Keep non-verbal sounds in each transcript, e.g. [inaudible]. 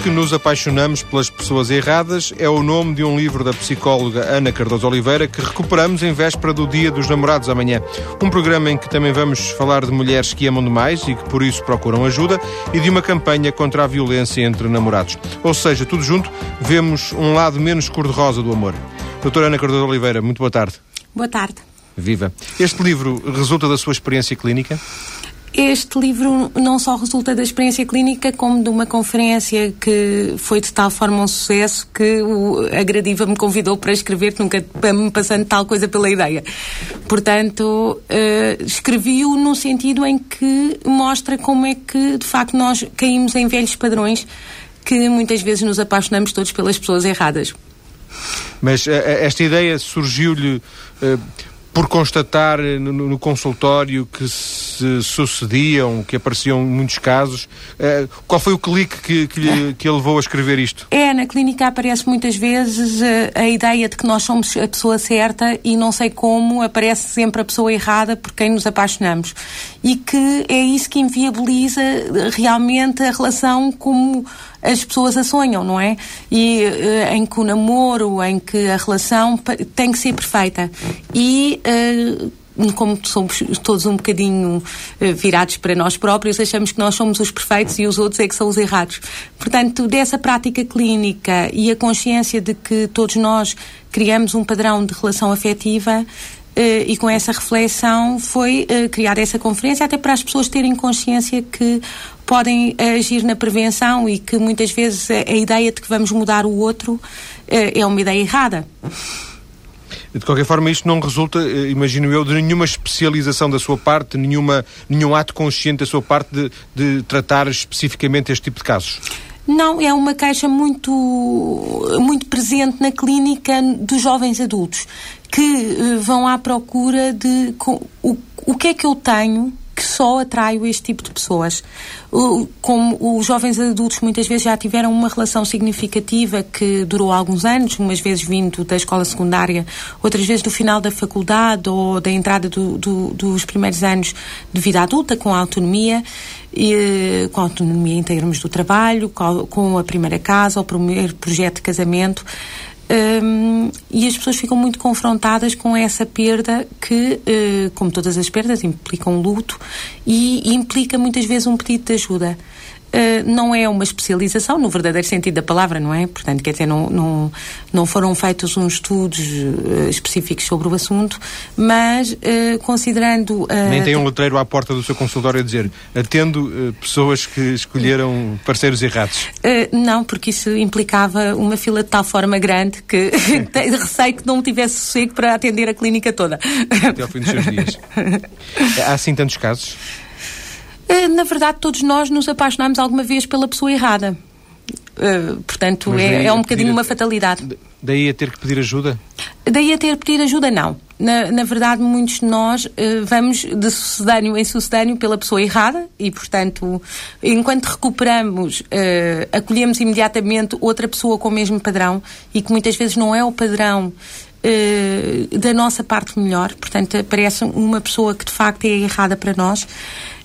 Porque nos apaixonamos pelas pessoas erradas é o nome de um livro da psicóloga Ana Cardoso Oliveira que recuperamos em véspera do Dia dos Namorados amanhã. Um programa em que também vamos falar de mulheres que amam demais e que por isso procuram ajuda e de uma campanha contra a violência entre namorados. Ou seja, tudo junto, vemos um lado menos cor-de-rosa do amor. Doutora Ana Cardoso Oliveira, muito boa tarde. Boa tarde. Viva. Este livro resulta da sua experiência clínica? Este livro não só resulta da experiência clínica, como de uma conferência que foi de tal forma um sucesso que o, a Gradiva me convidou para escrever, nunca me passando tal coisa pela ideia. Portanto, uh, escrevi-o no sentido em que mostra como é que, de facto, nós caímos em velhos padrões que muitas vezes nos apaixonamos todos pelas pessoas erradas. Mas uh, esta ideia surgiu-lhe. Uh, por constatar no, no, consultório que se sucediam, que apareciam muitos casos. Uh, qual foi o clique que, que, lhe, que levou a escrever isto? É, na clínica aparece muitas vezes uh, a ideia de que nós somos a pessoa certa e não sei como aparece sempre a pessoa errada por quem nos apaixonamos. E que é isso que inviabiliza realmente a relação como as pessoas a sonham, não é? E uh, em que o namoro, em que a relação tem que ser perfeita. E uh, como somos todos um bocadinho uh, virados para nós próprios, achamos que nós somos os perfeitos e os outros é que são os errados. Portanto, dessa prática clínica e a consciência de que todos nós criamos um padrão de relação afetiva, e com essa reflexão foi uh, criada essa conferência até para as pessoas terem consciência que podem agir na prevenção e que muitas vezes a, ideia de que vamos mudar o outro é uma ideia errada. De qualquer forma, isto não resulta, eh, imagino eu, de nenhuma especialização da sua parte, nenhuma, nenhum ato consciente da sua parte de, de tratar especificamente este tipo de casos. Não, é uma queixa muito, muito presente na clínica dos jovens adultos que uh, vão à procura de com, o, o que é que eu tenho que só atraio este tipo de pessoas. Como os jovens adultos muitas vezes já tiveram uma relação significativa que durou alguns anos, umas vezes vindo da escola secundária, outras vezes do final da faculdade ou da entrada do, do, dos primeiros anos de vida adulta, com a autonomia, e, com a autonomia em termos do trabalho, com a primeira casa, o primeiro projeto de casamento. Um, e as pessoas ficam muito confrontadas com essa perda que, uh, como todas as perdas, implica um luto e implica muitas vezes um pedido de ajuda. Uh, não é uma especialização no verdadeiro sentido da palavra, não é? Portanto, quer dizer, não, não, não foram feitos uns estudos uh, específicos sobre o assunto, mas uh, considerando. Nem tem um letreiro à porta do seu consultório a dizer atendo pessoas que escolheram parceiros errados. não, porque isso implicava uma fila de tal forma grande que [laughs] receio que não tivesse sossego para atender a clínica toda. Até ao fim dos seus dias. [laughs] Há assim tantos casos? Eh, na verdade, todos nós nos apaixonamos alguma vez pela pessoa errada. Uh, portanto, é, é, um bocadinho uma fatalidade. Daí a ter que pedir ajuda? Daí a ter que pedir ajuda, não. Na, na verdade, muitos de nós uh, vamos de sucedâneo em sucedâneo pela pessoa errada e, portanto, enquanto recuperamos, uh, acolhemos imediatamente outra pessoa com o mesmo padrão e que muitas vezes não é o padrão da nossa parte melhor, portanto, aparece uma pessoa que de facto é errada para nós.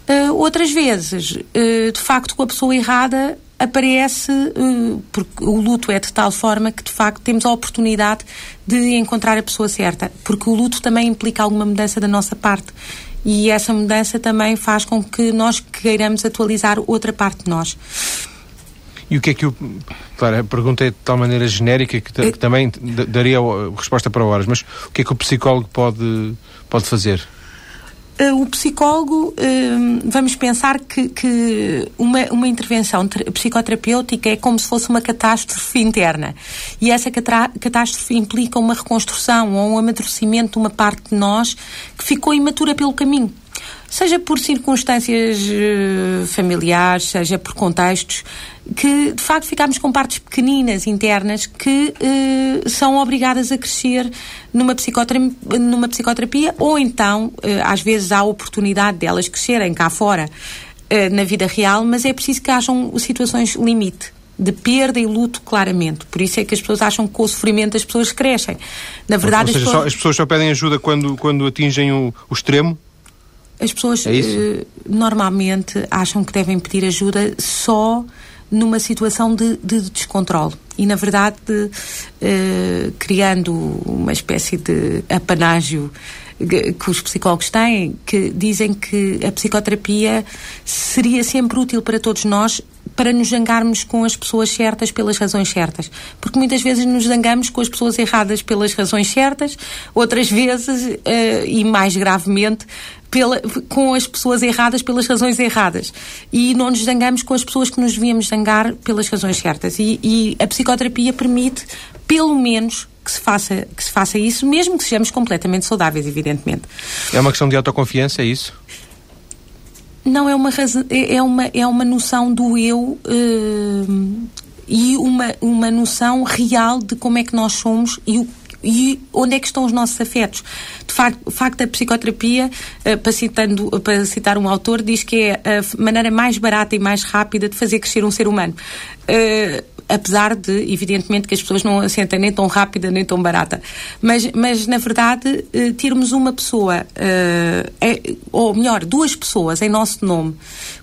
Uh, outras vezes, uh, de facto, com a pessoa errada aparece, uh, porque o luto é de tal forma que, de facto, temos a oportunidade de encontrar a pessoa certa, porque o luto também implica alguma mudança da nossa parte. E essa mudança também faz com que nós queiramos atualizar outra parte de nós. E o que é que o. Claro, a pergunta é de tal maneira genérica que, que também daria resposta para horas, mas o que é que o psicólogo pode, pode fazer? Uh, o psicólogo, uh, vamos pensar que, que uma, uma intervenção psicoterapêutica é como se fosse uma catástrofe interna. E essa catástrofe implica uma reconstrução ou um amadurecimento de uma parte de nós que ficou imatura pelo caminho seja por circunstâncias uh, familiares, seja por contextos, que de facto ficamos com partes pequeninas internas que uh, são obrigadas a crescer numa psicoterapia, numa psicoterapia ou então, uh, às vezes, há a oportunidade delas crescerem cá fora na vida real, mas é preciso que hajam situações limite de perda e luto claramente. Por isso é que as pessoas acham que com o sofrimento as pessoas crescem. Na verdade, seja, as pessoas... Só, as pessoas só pedem ajuda quando, quando atingem o, o extremo? As pessoas é uh, normalmente acham que devem pedir ajuda só numa situação de, de descontrole. E, na verdade, eh, criando uma espécie de apanágio que os psicólogos têm, que dizem que a psicoterapia seria sempre útil para todos nós para nos zangarmos com as pessoas certas pelas razões certas. Porque muitas vezes nos zangamos com as pessoas erradas pelas razões certas, outras vezes, uh, e mais gravemente, pela, com as pessoas erradas pelas razões erradas. E não nos zangamos com as pessoas que nos devíamos zangar pelas razões certas. E, e a psicoterapia permite, pelo menos, que se, faça, que se faça isso, mesmo que sejamos completamente saudáveis, evidentemente. É uma questão de autoconfiança, é isso? Não, é uma, é, é uma, é uma noção do eu uh, e uma, uma noção real de como é que nós somos e o e onde é que estão os nossos afetos. De facto, facto da psicoterapia, uh, para, citando, para citar um autor, diz que é a maneira mais barata e mais rápida de fazer crescer um ser humano. Uh, apesar de, evidentemente, que as pessoas não a sentem nem tão rápida nem tão barata. Mas, mas na verdade, eh, termos uma pessoa, eh, é, ou melhor, duas pessoas em nosso nome,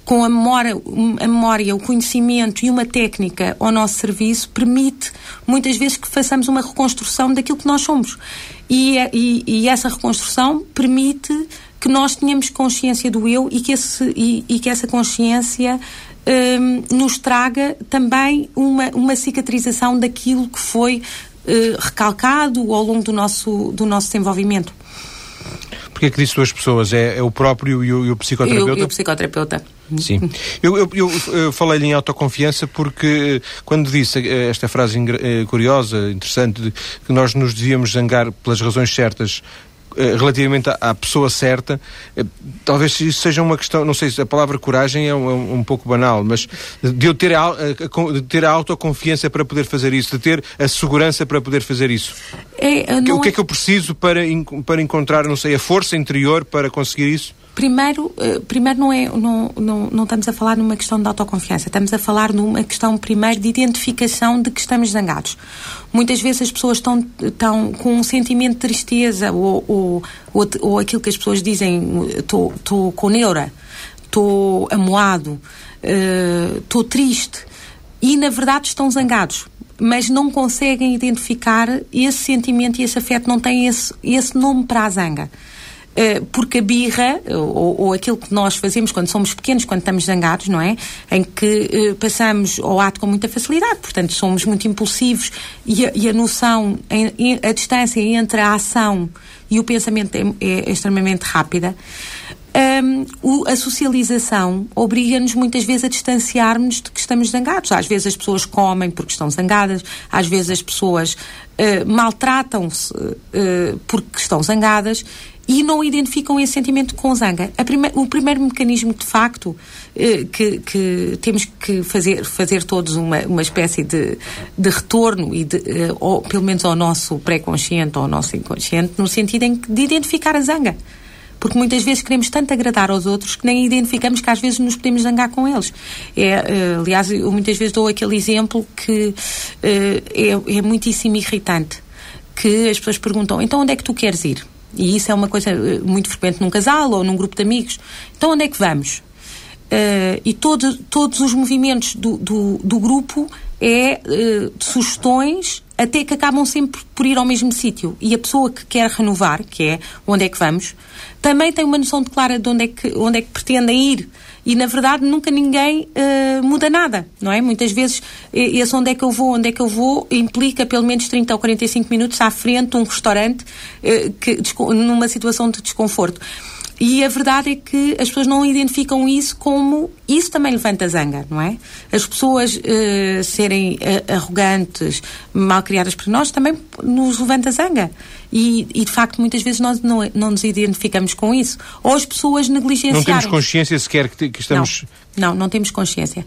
com a memória, a memória, o conhecimento e uma técnica ao nosso serviço, permite muitas vezes que façamos uma reconstrução daquilo que nós somos. E, e, e essa reconstrução permite que nós tenhamos consciência do eu e que, esse, e, e que essa consciência um, nos traga também uma, uma cicatrização daquilo que foi uh, recalcado ao longo do nosso, do nosso desenvolvimento. Porquê é que disse duas pessoas? É, é o próprio e o, e o psicoterapeuta? E o, psicoterapeuta. Sim. Eu, eu, eu, falei-lhe em autoconfiança porque eh, quando disse eh, esta frase curiosa, interessante, de que nós nos devíamos zangar pelas razões certas relativamente à, à, pessoa certa, eh, talvez isso seja uma questão, não sei se a palavra coragem é um, é um pouco banal, mas de eu ter a, a, de ter a autoconfiança para poder fazer isso, de ter a segurança para poder fazer isso. É, o que é, é que eu preciso para, para encontrar, não sei, a força interior para conseguir isso? Primeiro, uh, primeiro não, é, não, não, não estamos a falar numa questão de autoconfiança, estamos a falar numa questão, primeiro, de identificação de que estamos zangados. Muitas vezes as pessoas estão, estão com um sentimento de tristeza ou, ou, ou, ou aquilo que as pessoas dizem, estou com neura, estou amoado, estou uh, triste. E, na verdade, estão zangados mas não conseguem identificar esse sentimento e esse afeto, não têm esse, esse nome para a zanga. Eh, porque a birra, ou, ou, aquilo que nós fazemos quando somos pequenos, quando estamos zangados, não é? Em que uh, passamos ao ato com muita facilidade, portanto, somos muito impulsivos e a, e a noção, em, a distância entre a ação e o pensamento é, é extremamente rápida. Um, a socialização obriga-nos muitas vezes a distanciarmos de que estamos zangados. Às vezes as pessoas comem porque estão zangadas, às vezes as pessoas uh, maltratam-se uh, porque estão zangadas e não identificam esse sentimento com zanga. Prime o primeiro mecanismo, de facto, eh, que, que, temos que fazer, fazer todos uma, uma espécie de, de retorno, e de, ou, pelo menos ao nosso pré-consciente ou ao nosso inconsciente, no sentido em, de identificar a zanga. Porque muitas vezes queremos tanto agradar aos outros que nem identificamos que às vezes nos podemos zangar com eles. É, eh, aliás, eu muitas vezes dou aquele exemplo que eh, é, é muitíssimo irritante. Que as pessoas perguntam, então onde é que tu queres ir? E isso é uma coisa eh, muito frequente num casal ou num grupo de amigos. Então, onde é que vamos? Uh, e todo, todos os movimentos do, do, do grupo é uh, sugestões até que acabam sempre por ir ao mesmo sítio. E a pessoa que quer renovar, que é onde é que vamos, também tem uma noção de clara de onde é que, onde é que pretendem ir e na verdade nunca ninguém uh, muda nada, não é? Muitas vezes esse onde é que eu vou, onde é que eu vou, implica pelo menos 30 ou 45 minutos à frente de um restaurante uh, que, numa situação de desconforto. E a verdade é que as pessoas não identificam isso como. Isso também levanta zanga, não é? As pessoas uh, serem uh, arrogantes, mal criadas por nós, também nos levanta zanga. E, e, de facto, muitas vezes nós não, não nos identificamos com isso. Ou as pessoas negligenciam. Não temos consciência sequer que, que estamos. Não, não, não temos consciência.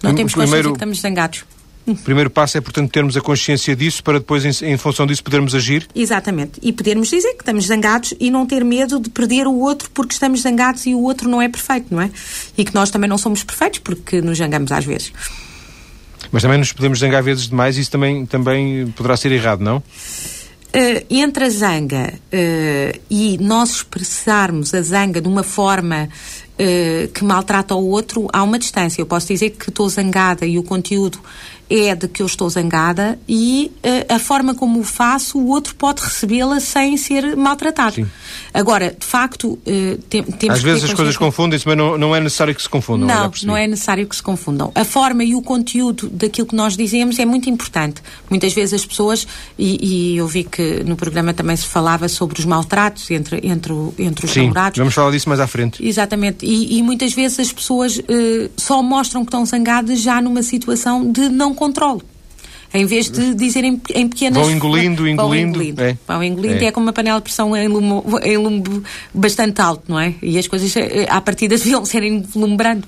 Não temos consciência Primeiro... que estamos zangados. O primeiro passo é, portanto, termos a consciência disso para depois, em, em, função disso, podermos agir? Exatamente. E podermos dizer que estamos zangados e não ter medo de perder o outro porque estamos zangados e o outro não é perfeito, não é? E que nós também não somos perfeitos porque nos zangamos às vezes. Mas também nos podemos zangar vezes demais e isso também, também poderá ser errado, não? Uh, entre a zanga uh, e nós expressarmos a zanga de uma forma uh, que maltrata o outro, há uma distância. Eu posso dizer que estou zangada e o conteúdo é de que eu estou zangada e uh, a forma como o faço, o outro pode recebê-la sem ser maltratado. Sim. Agora, de facto, uh, tem, temos Às vezes as coisas confundem-se, mas não, não é necessário que se confundam. Não, não é necessário que se confundam. A forma e o conteúdo daquilo que nós dizemos é muito importante. Muitas vezes as pessoas, e, e eu vi que no programa também se falava sobre os maltratos entre, entre, entre os Sim, namorados. vamos falar disso mais à frente. Exatamente. E, e muitas vezes as pessoas uh, só mostram que estão zangadas já numa situação de não controle. Em vez de dizer em, em pequenas... Vão engolindo, engolindo. Vão engolindo, é. Vão engolindo é. é como uma panela de pressão em lume, em lume bastante alto, não é? E as coisas, eh, à partida, [laughs] deviam ser enlumbrando.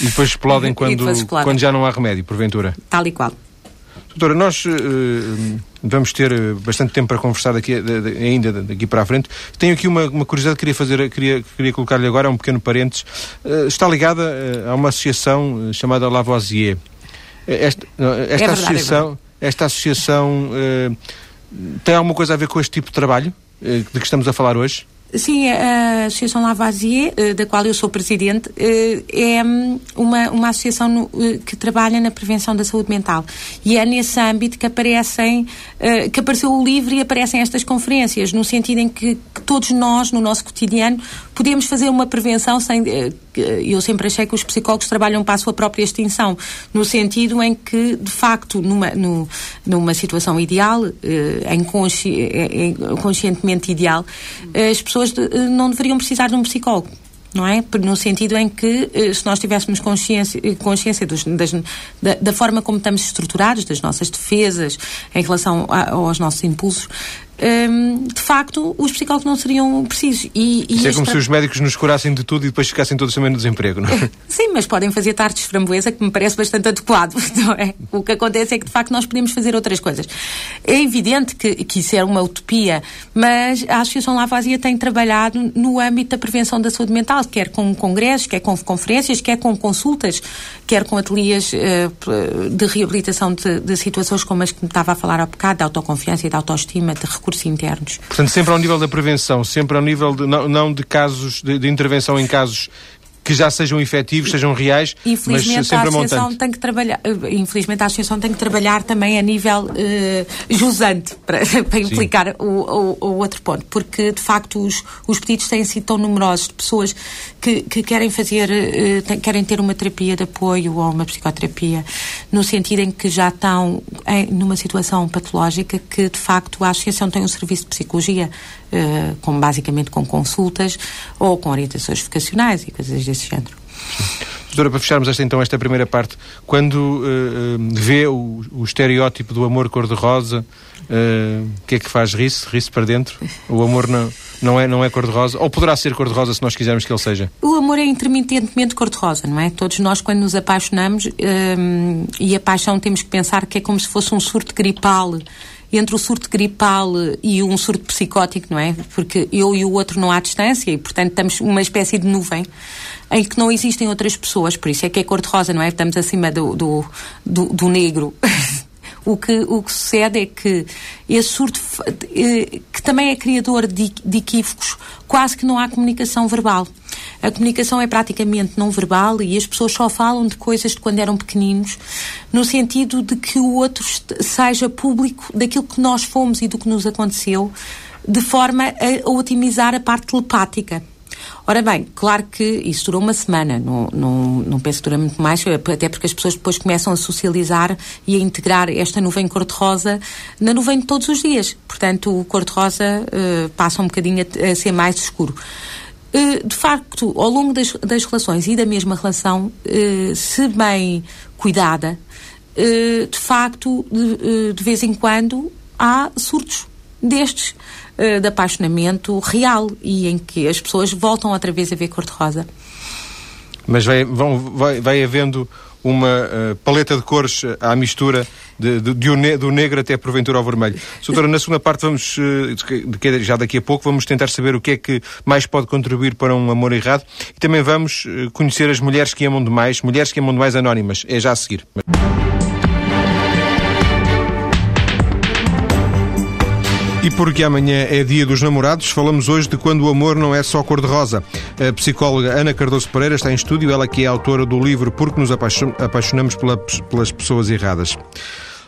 E depois explodem [laughs] quando, depois explodem. quando já não há remédio, porventura. Tal e qual. Doutora, nós uh, vamos ter bastante tempo para conversar daqui, de, de, ainda daqui para a frente. Tenho aqui uma, uma curiosidade que queria fazer, queria, queria colocar-lhe agora, um pequeno parênteses. Uh, está ligada uh, a uma associação chamada Lavoisier. Esta, esta é verdade, associação, é esta associação tem alguma coisa a ver com este tipo de trabalho de que estamos a falar hoje? Sim, a Associação Lavoisier, eh, da qual eu sou presidente, eh, é hum, uma, uma associação eh, que trabalha na prevenção da saúde mental. E é nesse âmbito que aparecem, que apareceu o livro e aparecem estas conferências, no sentido em que, que todos nós, no nosso cotidiano, podemos fazer uma prevenção sem. Eu sempre achei que os psicólogos trabalham para a sua própria extinção, no sentido em que, de facto, numa, no, numa situação ideal, em, consci, em conscientemente ideal, as pessoas pessoas de, eh, não deveriam precisar de um psicólogo não é? No sentido em que, eh, se nós tivéssemos consciência, eh, consciência dos, das, da, da, forma como estamos estruturados, das nossas defesas em relação a, aos nossos impulsos, um, de facto, os psicólogos não seriam precisos. E, e Isso é como se os médicos nos curassem de tudo e depois ficassem todos também no desemprego, não é? [laughs] Sim, mas podem fazer tartes de framboesa, que me parece bastante adequado, [laughs] não é? O que acontece é que, de facto, nós podemos fazer outras coisas. É evidente que, que isso é uma utopia, mas a Associação Lavoisier tem trabalhado no âmbito da prevenção da saúde mental, quer com congressos, quer com conferências, quer com consultas, quer com ateliês uh, de reabilitação de, de, situações como as que me estava a falar há bocado, de autoconfiança e de autoestima, de recursos internos. Portanto, sempre ao nível da prevenção, sempre ao nível de, não, não de casos, de, de intervenção em casos que já sejam efetivos, sejam reais, mas sempre a Associação tem que trabalhar, eh, infelizmente a Associação tem que trabalhar também a nível uh, jusante para, [laughs] para implicar o, o, o, outro ponto, porque de facto os, os pedidos têm sido tão numerosos de pessoas que, que querem fazer, tem, querem ter uma terapia de apoio ou uma psicoterapia, no sentido em que já estão em, numa situação patológica que de facto a Associação tem um serviço de psicologia uh, com, basicamente com consultas ou com orientações vocacionais e coisas desse género. Doutora, para fecharmos esta, então esta primeira parte, quando uh, vê o, o, estereótipo do amor cor-de-rosa, o uh, que é que faz? Ri-se? Ri-se para dentro? O amor não, não é, não é cor-de-rosa? Ou poderá ser cor-de-rosa se nós quisermos que ele seja? O amor é intermitentemente cor-de-rosa, não é? Todos nós, quando nos apaixonamos, um, e a paixão temos que pensar que é como se fosse um surto gripal entre o surto gripal e um surto psicótico, não é? Porque eu e o outro não há distância e, portanto, estamos uma espécie de nuvem em que não existem outras pessoas, por isso é que é cor-de-rosa, não é? Estamos acima do, do, do, do negro. [laughs] o que, o que sucede é que esse surto, eh, que também é criador de, de equívocos, quase que não há comunicação verbal. A comunicação é praticamente não verbal e as pessoas só falam de coisas de quando eram pequeninos, no sentido de que o outro seja público daquilo que nós fomos e do que nos aconteceu, de forma a otimizar a parte telepática. Ora bem, claro que isso durou uma semana, não, não, não penso que dura muito mais, até porque as pessoas depois começam a socializar e a integrar esta nuvem cor-de-rosa na nuvem de todos os dias. Portanto, o cor-de-rosa uh, passa um bocadinho a, a ser mais escuro. Eh, de facto, ao longo das, das relações e da mesma relação, eh, se bem cuidada, de facto, de, de vez em quando há surtos destes de apaixonamento real e em que as pessoas voltam outra vez a ver cor-de-rosa. Mas vai, vão, vai, vai havendo uma uh, paleta de cores à mistura de, de, de, ne do negro até porventura ao vermelho. Doutora, na segunda parte vamos, uh, já daqui a pouco, vamos tentar saber o que é que mais pode contribuir para um amor errado e também vamos uh, conhecer as mulheres que amam demais, mulheres que amam demais anónimas. É já a seguir. E porque amanhã é dia dos namorados, falamos hoje de quando o amor não é só cor-de-rosa. A psicóloga Ana Cardoso Pereira está em estúdio, ela que é autora do livro Porque nos apaixonamos pelas pessoas erradas.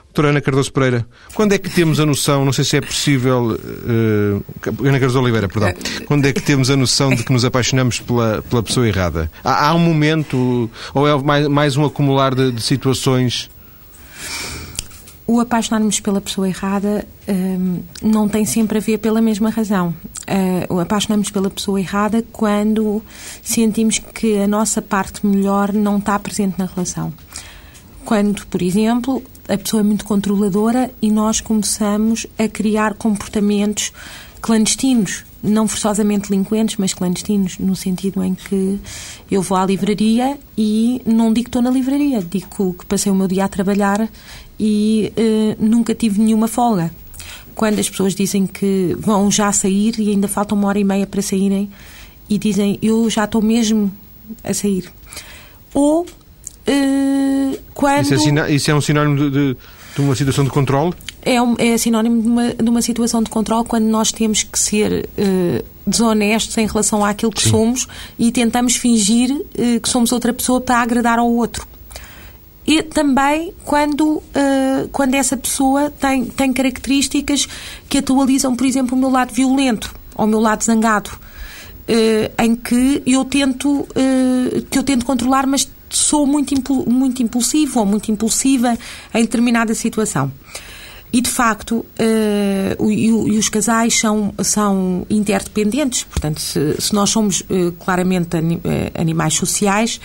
Doutora Ana Cardoso Pereira, quando é que temos a noção, não sei se é possível, uh, Ana Cardoso Oliveira, perdão, quando é que temos a noção de que nos apaixonamos pela, pela pessoa errada? Há, há um momento, ou é mais, mais um acumular de, de situações o apaixonar-nos pela pessoa errada um, não tem sempre a ver pela mesma razão. Uh, apaixonamos pela pessoa errada quando sentimos que a nossa parte melhor não está presente na relação. Quando, por exemplo, a pessoa é muito controladora e nós começamos a criar comportamentos clandestinos, não forçosamente delinquentes, mas clandestinos, no sentido em que eu vou à livraria e não digo que estou na livraria, digo que passei o meu dia a trabalhar e uh, nunca tive nenhuma folga. Quando as pessoas dizem que vão já sair e ainda falta uma hora e meia para saírem e dizem eu já estou mesmo a sair. Ou uh, quando. Isso é, isso é um sinónimo de, de, de, uma situação de controle? É, um, é sinónimo de uma, de uma situação de controle quando nós temos que ser uh, desonestos em relação àquilo que Sim. somos e tentamos fingir uh, que somos outra pessoa para agradar ao outro e também quando, uh, quando essa pessoa tem, tem características que atualizam, por exemplo, o meu lado violento ou o meu lado zangado, em que eu tento que eu tento controlar, mas sou muito, muito impulsivo ou muito impulsiva em determinada situação. E, de facto, uh, e, e, os casais são, são interdependentes. Portanto, se, se nós somos uh, claramente animais sociais,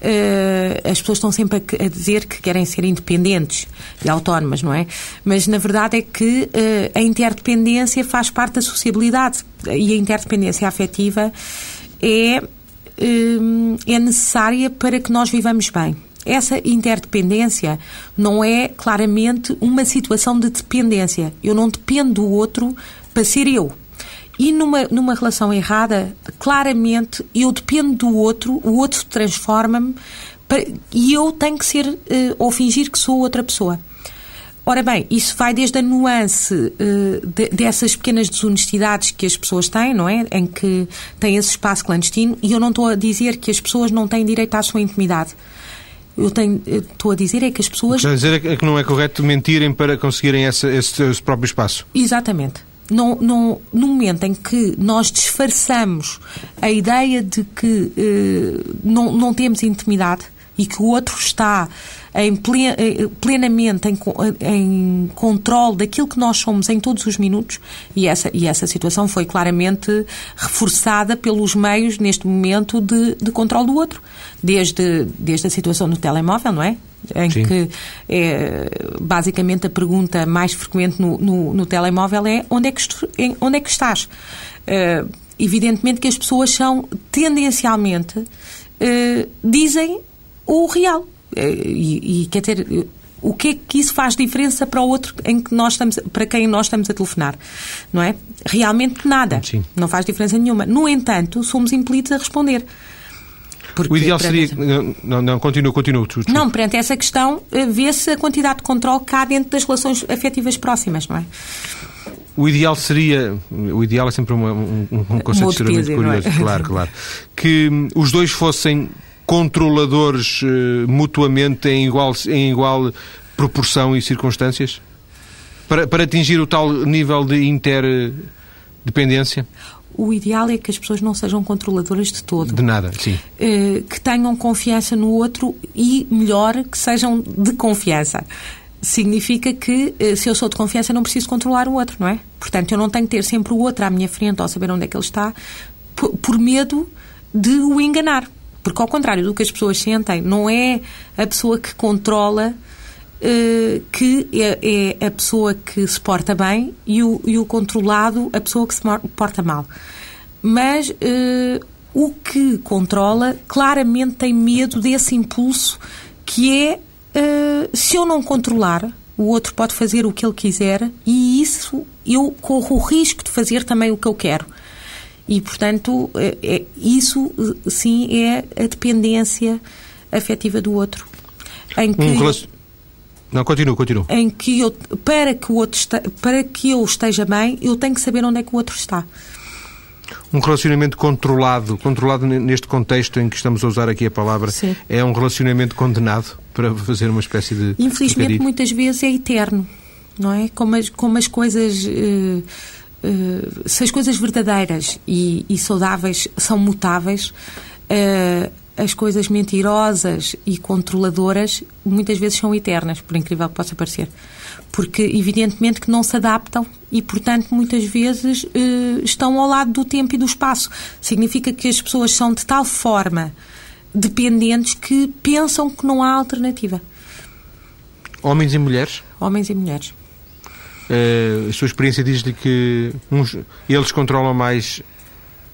uh, as pessoas estão sempre a, a, dizer que querem ser independentes e autónomas, não é? Mas na verdade é que a interdependência faz parte da sociabilidade e a interdependência afetiva é, é necessária para que nós vivamos bem. Essa interdependência não é claramente uma situação de dependência. Eu não dependo do outro para ser eu. E numa, numa relação errada, claramente eu dependo do outro, o outro transforma-me e eu tenho que ser uh, ou fingir que sou outra pessoa. Ora bem, isso vai desde a nuance uh, de, dessas pequenas desonestidades que as pessoas têm, não é? Em que têm esse espaço clandestino, e eu não estou a dizer que as pessoas não têm direito à sua intimidade. Eu tenho, estou a dizer é que as pessoas. Estou a dizer é que não é correto mentirem para conseguirem esse, esse, esse próprio espaço. Exatamente no, no, no momento em que nós disfarçamos a ideia de que eh, não, não temos intimidade e que o outro está em plen, eh, plenamente em, em controle daquilo que nós somos em todos os minutos, e essa, e essa situação foi claramente reforçada pelos meios, neste momento, de, de controle do outro. Desde, desde a situação do telemóvel, não é? em Sim. que é, basicamente a pergunta mais frequente no, no, no telemóvel é onde é que, estu, onde é que estás? Uh, evidentemente que as pessoas são tendencialmente uh, dizem o real. Uh, e, e quer dizer, o que é que isso faz diferença para o outro em que nós estamos, para quem nós estamos a telefonar, não é? Realmente nada. Sim. Não faz diferença nenhuma. No entanto, somos impelidos a responder. Porque, o ideal seria. Não, não, continua, continua. Tu, tu. Não, perante essa questão, eh, vê-se a quantidade de controle cá dentro das relações afetivas próximas, não é? O ideal seria, o ideal é sempre uma, um, um conceito extremamente é? curioso, é? claro, claro, [laughs] que os dois fossem controladores uh, mutuamente em igual, em igual proporção e circunstâncias? Para, para atingir o tal nível de interdependência? o ideal é que as pessoas não sejam controladoras de todo. De nada, sim. Eh, que tenham confiança no outro e, melhor, que sejam de confiança. Significa que, eh, se eu sou de confiança, não preciso controlar o outro, não é? Portanto, eu não tenho que ter sempre o outro à minha frente ou saber onde é que ele está, por, por medo de o enganar. Porque, ao contrário do que as pessoas sentem, não é a pessoa que controla uh, que é, é, a pessoa que se porta bem e o, e o controlado a pessoa que se porta mal. Mas uh, o que controla claramente tem medo desse impulso que é uh, se eu não controlar, o outro pode fazer o que ele quiser e isso eu corro o risco de fazer também o que eu quero. E, portanto, é, é, isso sim é a dependência afetiva do outro. Em que um, Não, continua, continua. Em que eu, para que, o outro este, para que eu esteja bem, eu tenho que saber onde é que o outro está. Um relacionamento controlado, controlado neste contexto em que estamos a usar aqui a palavra, Sim. é um relacionamento condenado para fazer uma espécie de. Infelizmente, muitas vezes é eterno, não é? Como as, como as coisas. Uh, uh, se as coisas verdadeiras e, e saudáveis são mutáveis, uh, as coisas mentirosas e controladoras muitas vezes são eternas, por incrível que possa parecer. Porque, evidentemente, que não se adaptam e, portanto, muitas vezes eh, estão ao lado do tempo e do espaço. Significa que as pessoas são de tal forma dependentes que pensam que não há alternativa. Homens e mulheres? Homens e mulheres. Uh, a sua experiência diz-lhe que uns, eles controlam mais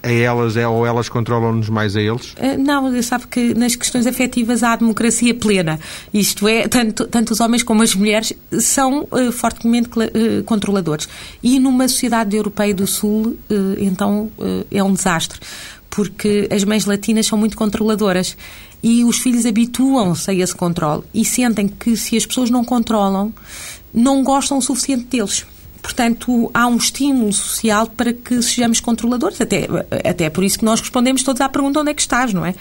a elas é, ou elas controlam-nos mais a eles? Eh, não, sabe que nas questões afetivas há democracia plena. Isto é, tanto, tanto os homens como as mulheres são uh, fortemente uh, controladores. E numa sociedade europeia do Sul, uh, então, é um desastre. Porque as mães latinas são muito controladoras e os filhos habituam-se a esse controle e sentem que se as pessoas não controlam, não gostam o suficiente deles. Portanto, há um estímulo social para que sejamos controladores. Até, até por isso que nós respondemos todos à pergunta onde é que estás, não é?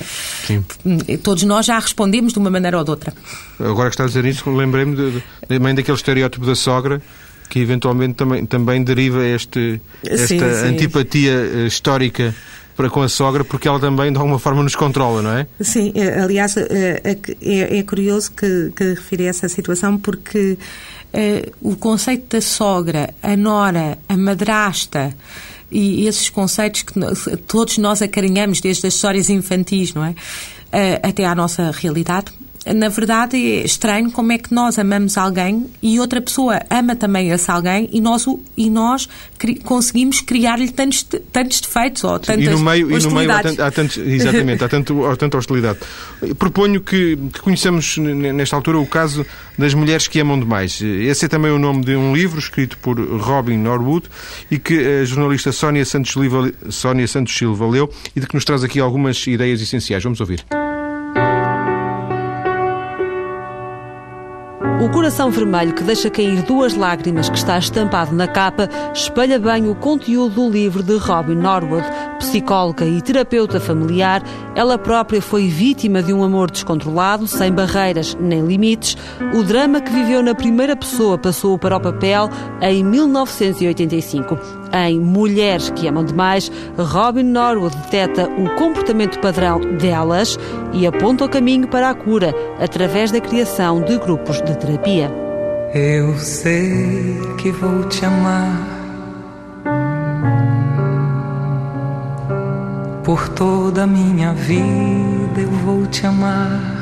Sim. Todos nós já respondemos de uma maneira ou de outra. Agora que está a dizer isso, lembrei-me também daquele estereótipo da sogra que eventualmente também, também deriva este, esta sim, sim. antipatia eh, histórica para com a sogra, porque ela também, de alguma forma, nos controla, não é? Sim, eh, aliás, eh, é, é curioso que, que refira essa situação, porque o conceito da sogra, a nora, a madrasta e esses conceitos que todos nós acarinhamos desde as histórias infantis, não é? Uh, até à nossa realidade, na verdade, é estranho como é que nós amamos alguém e outra pessoa ama também esse alguém e nós, e nós cri conseguimos criar-lhe tantos, tantos defeitos ou tantas e no meio, E no meio há, há tantos, exatamente, há, tanto, há tanta hostilidade. Proponho que, que conheçamos nesta altura o caso das mulheres que amam demais. Esse é também o nome de um livro escrito por Robin Norwood e que a jornalista Sónia Santos, Silva, Sónia Santos Silva leu e de que nos traz aqui algumas ideias essenciais. Vamos ouvir. O coração vermelho que deixa cair duas lágrimas que está estampado na capa espelha bem o conteúdo do livro de Robin Norwood. Psicóloga e terapeuta familiar, ela própria foi vítima de um amor descontrolado, sem barreiras nem limites. O drama que viveu na primeira pessoa passou para o papel em 1985. Em Mulheres que Amam Demais, Robin Norwood deteta o comportamento padrão delas e aponta o caminho para a cura através da criação de grupos de terapia. Eu sei que vou te amar. Por toda a minha vida eu vou te amar.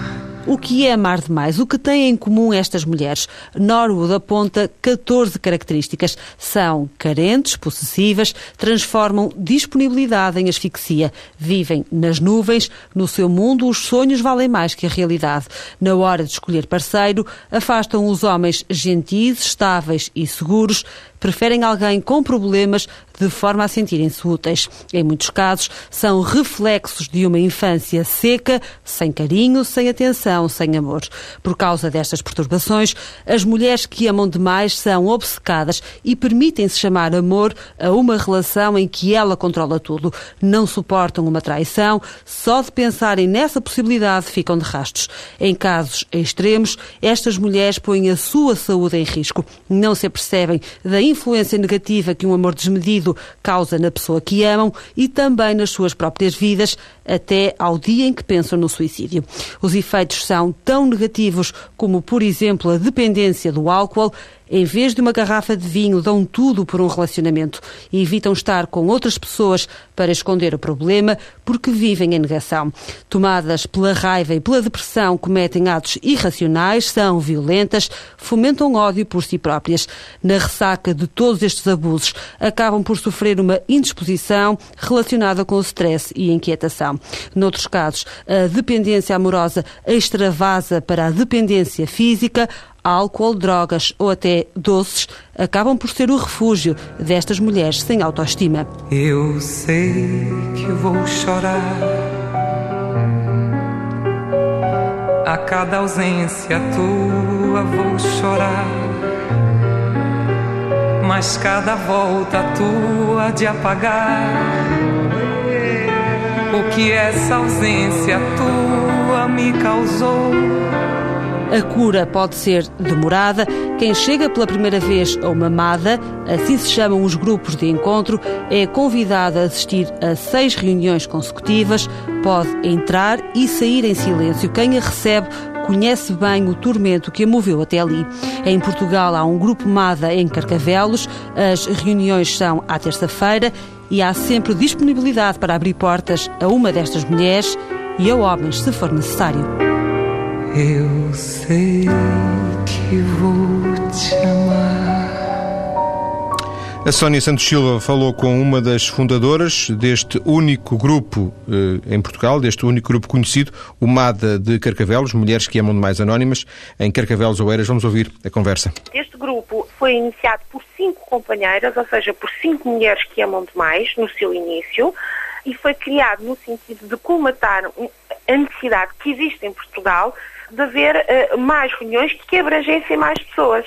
O que é amar demais? O que têm em comum estas mulheres? Norwood aponta 14 características. São carentes, possessivas, transformam disponibilidade em asfixia, vivem nas nuvens, no seu mundo os sonhos valem mais que a realidade. Na hora de escolher parceiro, afastam os homens gentis, estáveis e seguros, preferem alguém com problemas de forma a sentirem-se úteis. Em muitos casos, são reflexos de uma infância seca, sem carinho, sem atenção, sem amor. Por causa destas perturbações, as mulheres que amam demais são obcecadas e permitem-se chamar amor a uma relação em que ela controla tudo. Não suportam uma traição, só de pensarem nessa possibilidade ficam de rastos. Em casos extremos, estas mulheres põem a sua saúde em risco. Não se apercebem da influência negativa que um amor desmedido causa na pessoa que amam e também nas suas próprias vidas, até ao dia em que pensam no suicídio. Os efeitos são tão negativos como, por exemplo, a dependência do álcool, em vez de uma garrafa de vinho, dão tudo por um relacionamento e evitam estar com outras pessoas para esconder o problema porque vivem em negação. Tomadas pela raiva e pela depressão, cometem atos irracionais, são violentas, fomentam ódio por si próprias. Na ressaca de todos estes abusos, acabam por sofrer uma indisposição relacionada com o stress e inquietação. Noutros casos, a dependência amorosa extravasa para a dependência física, álcool, drogas ou até doces acabam por ser o refúgio destas mulheres sem autoestima. Eu sei que vou chorar. A cada ausência tua vou chorar. Mas cada volta tua de apagar o que essa ausência tua me causou. A cura pode ser demorada. Quem chega pela primeira vez a uma MADA, assim se chamam os grupos de encontro, é convidado a assistir a seis reuniões consecutivas, pode entrar e sair em silêncio. Quem a recebe conhece bem o tormento que a moveu até ali. Em Portugal há um grupo MADA em Carcavelos, as reuniões são à terça-feira e há sempre disponibilidade para abrir portas a uma destas mulheres e a homens, se for necessário. Eu sei que vou te amar. A Sónia Santos Silva falou com uma das fundadoras deste único grupo eh, em Portugal, deste único grupo conhecido, o MADA de Carcavelos, Mulheres que Amam Demais Anónimas, em Carcavelos Oeiras. Vamos ouvir a conversa. Este grupo foi iniciado por cinco companheiras, ou seja, por cinco mulheres que amam demais, no seu início, e foi criado no sentido de colmatar a necessidade que existe em Portugal de haver uh, mais reuniões que abrangessem mais pessoas.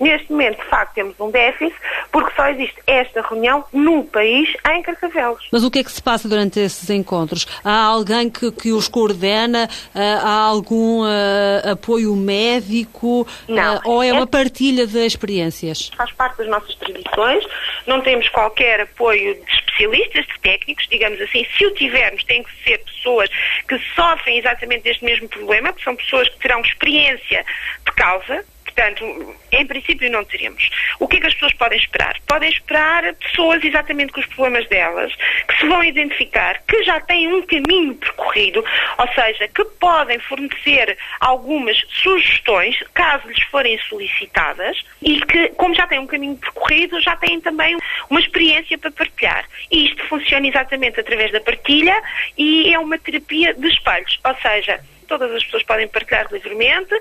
Neste momento, de facto, temos um déficit porque só existe esta reunião no país em Carcavelos. Mas o que é que se passa durante esses encontros? Há alguém que, que os coordena? Uh, há algum uh, apoio médico? Não. ou é, é uma partilha de experiências? Faz parte das nossas tradições. Não temos qualquer apoio de especialistas, de técnicos, digamos assim. Se o tivermos, tem que ser pessoas que sofrem exatamente deste mesmo problema, que são pessoas que terão experiência de causa, Portanto, em princípio não teremos. O que é que as pessoas podem esperar? Podem esperar pessoas exatamente com os problemas delas, que se vão identificar, que já têm um caminho percorrido, ou seja, que podem fornecer algumas sugestões, caso lhes forem solicitadas, e que, como já têm um caminho percorrido, já têm também uma experiência para partilhar. E isto funciona exatamente através da partilha e é uma terapia de espelhos, ou seja, todas as pessoas podem partilhar livremente,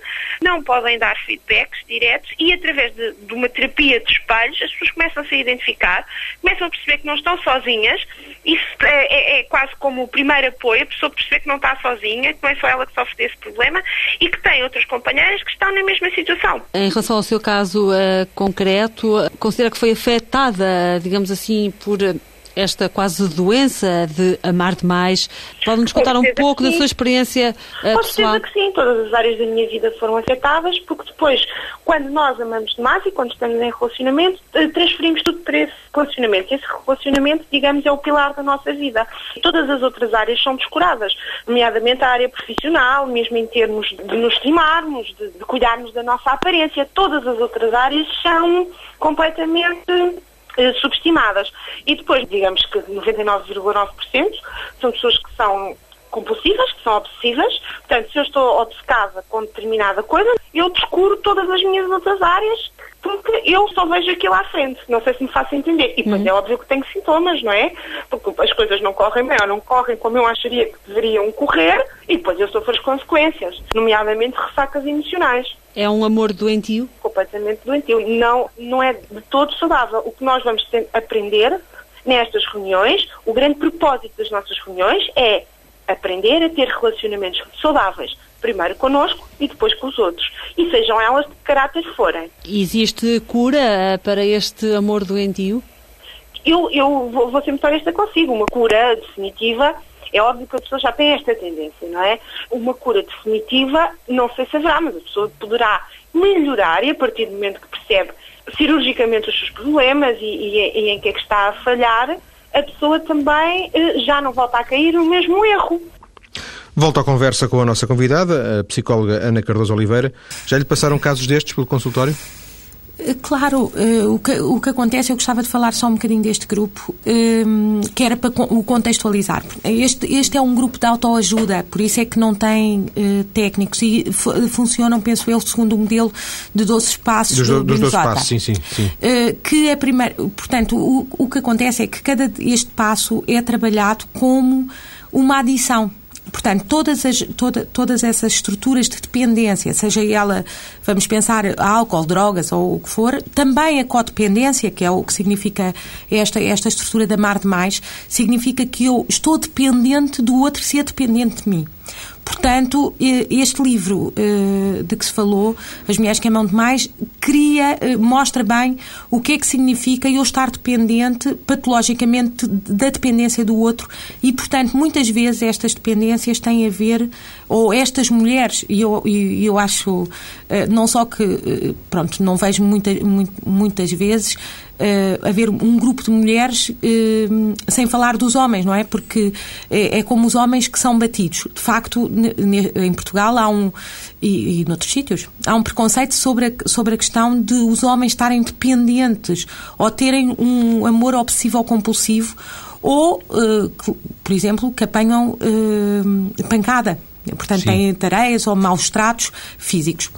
não podem dar feedbacks diretos e através de, de uma terapia de espelhos as pessoas começam a se identificar, começam a perceber que não estão sozinhas, isso é, é, é quase como o primeiro apoio, a pessoa perceber que não está sozinha, que não é só ela que sofre desse problema e que tem outras companheiras que estão na mesma situação. Em relação ao seu caso uh, concreto, considera que foi afetada, digamos assim, por esta quase doença de amar demais. Pode-nos contar um pouco da sua experiência uh, Com pessoal? certeza que sim, todas as áreas da minha vida foram afetadas, porque depois, quando nós amamos demais e quando estamos em relacionamento, eh, transferimos tudo para esse relacionamento. Esse relacionamento, digamos, é o pilar da nossa vida. Todas as outras áreas são descuradas, nomeadamente a área profissional, mesmo em termos de nos estimarmos, de, de cuidarmos da nossa aparência. Todas as outras áreas são completamente eh, subestimadas. E depois, digamos que 99,9% são pessoas que são compulsivas, que são obsessivas. Portanto, se eu estou obcecada com determinada coisa, eu descuro todas as minhas outras áreas porque eu só vejo aquilo à frente. Não sei se me faço entender. E depois uhum. é óbvio que tenho sintomas, não é? Porque as coisas não correm bem ou não correm como eu acharia que deveriam correr e depois eu sofro as consequências, nomeadamente ressacas emocionais. É um amor doentio? Completamente doentio. Não, não é de todo saudável. O que nós vamos aprender nestas reuniões, o grande propósito das nossas reuniões é aprender a ter relacionamentos saudáveis, primeiro connosco e depois com os outros. E sejam elas de que caráter forem. Existe cura eh, para este amor doentio? Eu, eu vou, vou ser muito honesta consigo. Uma cura definitiva, é óbvio que a pessoa já tem esta tendência, não é? Uma cura definitiva, não sei se haverá, mas a pessoa poderá melhorar e a partir do momento que percebe cirurgicamente os seus problemas e, e, e em que é que está a falhar, a pessoa também eh, já não volta a cair no mesmo erro. Volto à conversa com a nossa convidada, a psicóloga Ana Cardoso Oliveira. Já lhe passaram casos destes pelo consultório? Eh, claro, eh, o que, o que acontece, eu gostava de falar só um bocadinho deste grupo, que era para o contextualizar. Este, este é um grupo de autoajuda, por isso é que não tem técnicos e funcionam, penso eu, segundo o modelo de 12 espaços dos, do, dos 12 passos, sim, sim. sim. que a primeira, portanto, o, o que acontece é que cada este passo é trabalhado como uma adição Portanto, todas, as, toda, todas essas estruturas de dependência, seja ela, vamos pensar, álcool, drogas ou o que for, também a codependência, que é o que significa esta, esta estrutura de amar demais, significa que eu estou dependente do outro ser dependente de mim. Portanto, este livro uh, de que se falou, As Mulheres que Amam Demais, cria, uh, mostra bem o que é que significa eu estar dependente, patologicamente, da dependência do outro. E, portanto, muitas vezes estas dependências têm a ver, ou estas mulheres, e eu, eu, acho, uh, não só que, pronto, não vejo muita, muitas vezes, uh, haver um grupo de mulheres uh, sem falar dos homens, não é? Porque é, é, como os homens que são batidos. De facto, em Portugal há um, e, e noutros sítios, há um preconceito sobre a, sobre a questão de os homens estarem dependentes ou terem um amor obsessivo-compulsivo ou, uh, que, por exemplo, que apanham pancada. Portanto, Sim. têm tareias ou maus tratos físicos.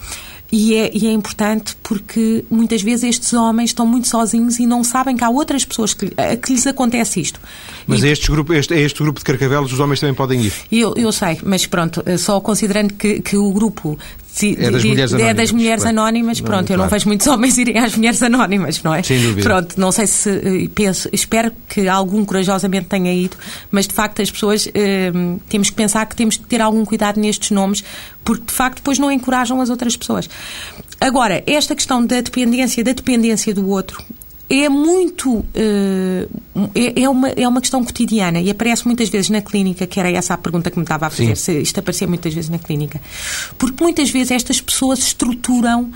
E é, e é, importante porque muitas vezes estes homens estão muito sozinhos e não sabem que há outras pessoas que, que lhes acontece isto. Mas e, a, este grupo, este, a este grupo de carcavelos os homens também podem ir? Eu, eu sei, mas pronto, só considerando que, que o grupo é das mulheres anónimas. É das mulheres anónimas, pronto, não, eu claro. não vejo muitos [laughs] homens irem às mulheres anónimas, não é? Sem dúvida. Pronto, não sei se, eh, penso, espero que algum corajosamente tenha ido, mas de facto as pessoas, eh, temos que pensar que temos que ter algum cuidado nestes nomes, porque de facto depois não encorajam as outras pessoas. Agora, esta questão da dependência, da dependência do outro, é muito. Uh, é, é, uma, é uma questão cotidiana e aparece muitas vezes na clínica, que era essa a pergunta que me estava a fazer, Sim. se isto aparecia muitas vezes na clínica. Porque muitas vezes estas pessoas estruturam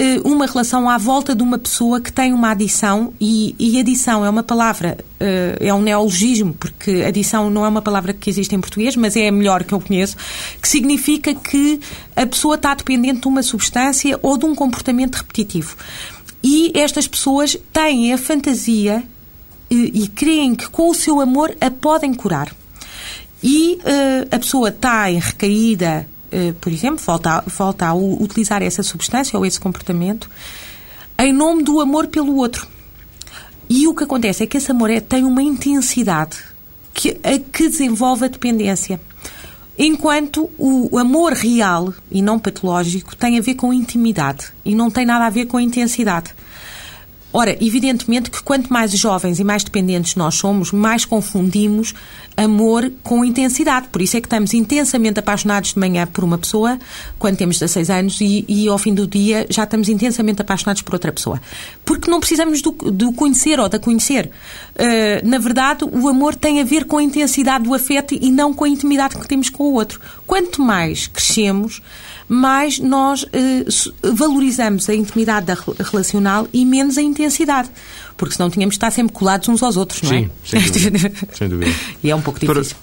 uh, uma relação à volta de uma pessoa que tem uma adição e, e adição é uma palavra, uh, é um neologismo, porque adição não é uma palavra que existe em português, mas é a melhor que eu conheço, que significa que a pessoa está dependente de uma substância ou de um comportamento repetitivo. E estas pessoas têm a fantasia e, e creem que com o seu amor a podem curar. E uh, a pessoa está em recaída, uh, por exemplo, volta, volta a utilizar essa substância ou esse comportamento em nome do amor pelo outro. E o que acontece é que esse amor é, tem uma intensidade que, a, que desenvolve a dependência. Enquanto o amor real e não patológico tem a ver com intimidade e não tem nada a ver com intensidade. Ora, evidentemente que quanto mais jovens e mais dependentes nós somos, mais confundimos amor com intensidade. Por isso é que estamos intensamente apaixonados de manhã por uma pessoa, quando temos 16 anos, e, e ao fim do dia já estamos intensamente apaixonados por outra pessoa. Porque não precisamos do, do conhecer ou da conhecer. Uh, na verdade, o amor tem a ver com a intensidade do afeto e não com a intimidade que temos com o outro. Quanto mais crescemos, mais nós eh, valorizamos a intimidade da relacional e menos a intensidade. Porque senão tínhamos de estar sempre colados uns aos outros, não é? Sim, sem [laughs] dúvida. sem dúvida. E é um pouco difícil.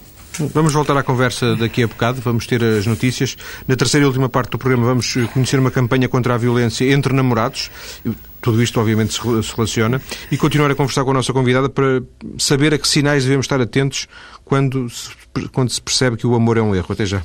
Vamos voltar à conversa daqui a bocado, vamos ter as notícias. Na terceira e última parte do programa vamos conhecer uma campanha contra a violência entre namorados. Tudo isto, obviamente, se relaciona. E continuar a conversar com a nossa convidada para saber a que sinais devemos estar atentos quando se, quando se percebe que o amor é um erro. Até já.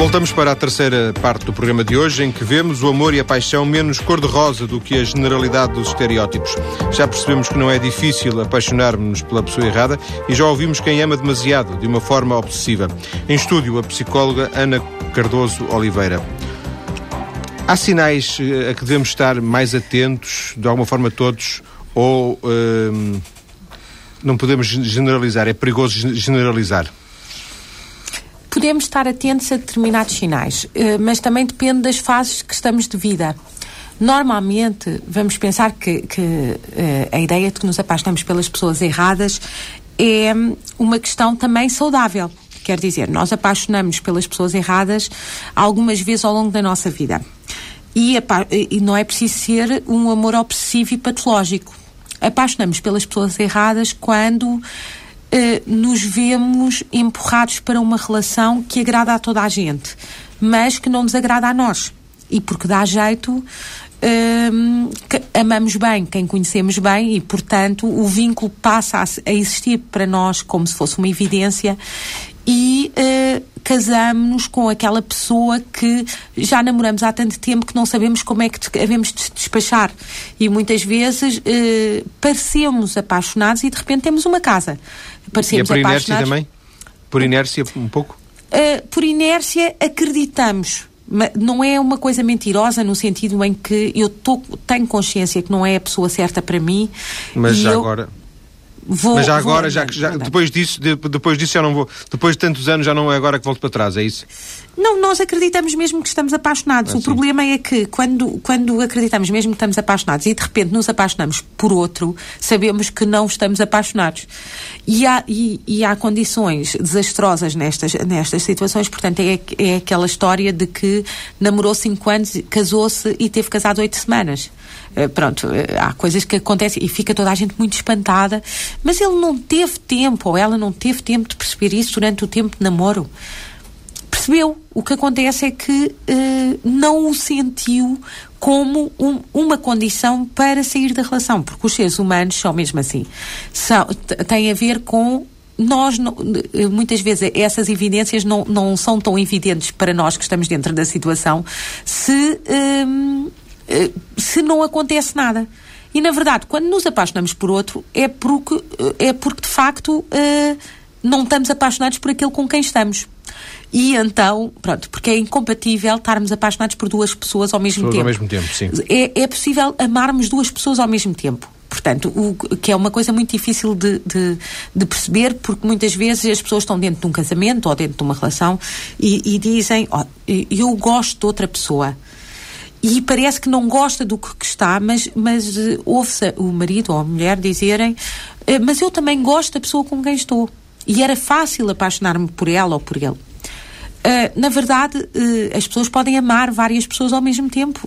Voltamos para a terceira parte do programa de hoje, em que vemos o amor e a paixão menos cor-de-rosa do que a generalidade dos estereótipos. Já percebemos que não é difícil apaixonarmos-nos pela pessoa errada e já ouvimos quem ama demasiado, de uma forma obsessiva. Em estúdio, a psicóloga Ana Cardoso Oliveira. Há sinais eh, a que devemos estar mais atentos, de alguma forma todos, ou hum, não podemos generalizar? É perigoso generalizar? Podemos estar atentos a determinados sinais, eh, mas também depende das fases que estamos de vida. Normalmente, vamos pensar que, que eh, a ideia de que nos apaixonamos pelas pessoas erradas é uma questão também saudável. Quer dizer, nós apaixonamos pelas pessoas erradas algumas vezes ao longo da nossa vida. E, e não é preciso ser um amor obsessivo e patológico. Apaixonamos pelas pessoas erradas quando nos vemos empurrados para uma relação que agrada a toda a gente, mas que não nos agrada a nós. E porque dá jeito, ehm, amamos bem quem conhecemos bem e, portanto, o vínculo passa a, a existir para nós como se fosse uma evidência e uh, casamos-nos com aquela pessoa que já namoramos há tanto tempo que não sabemos como é que devemos despachar. E muitas vezes uh, parecemos apaixonados e de repente temos uma casa. Parecemos e é por inércia também? Por inércia, um pouco? Uh, por inércia, acreditamos. Não é uma coisa mentirosa no sentido em que eu tô, tenho consciência que não é a pessoa certa para mim. Mas já eu, agora Vou, Mas já agora, já, já, depois, disso, de- depois disso já não vou. Depois de tantos anos já não é agora que volto para trás, é isso? Não, nós acreditamos mesmo que estamos apaixonados. Ah, o sim. problema é que quando, quando acreditamos mesmo que estamos apaixonados e de repente nos apaixonamos por outro, sabemos que não estamos apaixonados. E há, e, e há condições desastrosas nestas, nestas situações, portanto, é, é aquela história de que namorou 5 anos, casou-se e teve casado 8 semanas. Eh, pronto, eh, há coisas que acontecem e fica toda a gente muito espantada, mas ele não teve tempo, ou ela não teve tempo de perceber isso durante o tempo de namoro percebeu. O que acontece é que eh, não o sentiu como um- uma condição para sair da relação, porque os seres humanos são mesmo assim. São, têm a ver com. Nós, muitas vezes, essas evidências não, não são tão evidentes para nós que estamos dentro da situação se, hum, eh, se não acontece nada. E, na verdade, quando nos apaixonamos por outro, é porque, eh, é porque de facto, eh, não estamos apaixonados por aquele com quem estamos. E então, pronto, porque é incompatível estarmos apaixonados por duas pessoas ao mesmo Pessoas tempo. ao mesmo tempo, sim. É, é possível amarmos duas pessoas ao mesmo tempo. Portanto, o, que é uma coisa muito difícil de, de, de perceber, porque muitas vezes as pessoas estão dentro de um casamento ou dentro de uma relação e, e dizem: "Ó, Eu gosto de outra pessoa. E parece que não gosta do que está, mas, mas eh, ouve-se o marido ou a mulher dizerem: "Eh, Mas eu também gosto da pessoa com quem estou. E era fácil apaixonar-me por ela ou por ele. Uh, na verdade, as pessoas podem amar várias pessoas ao mesmo tempo,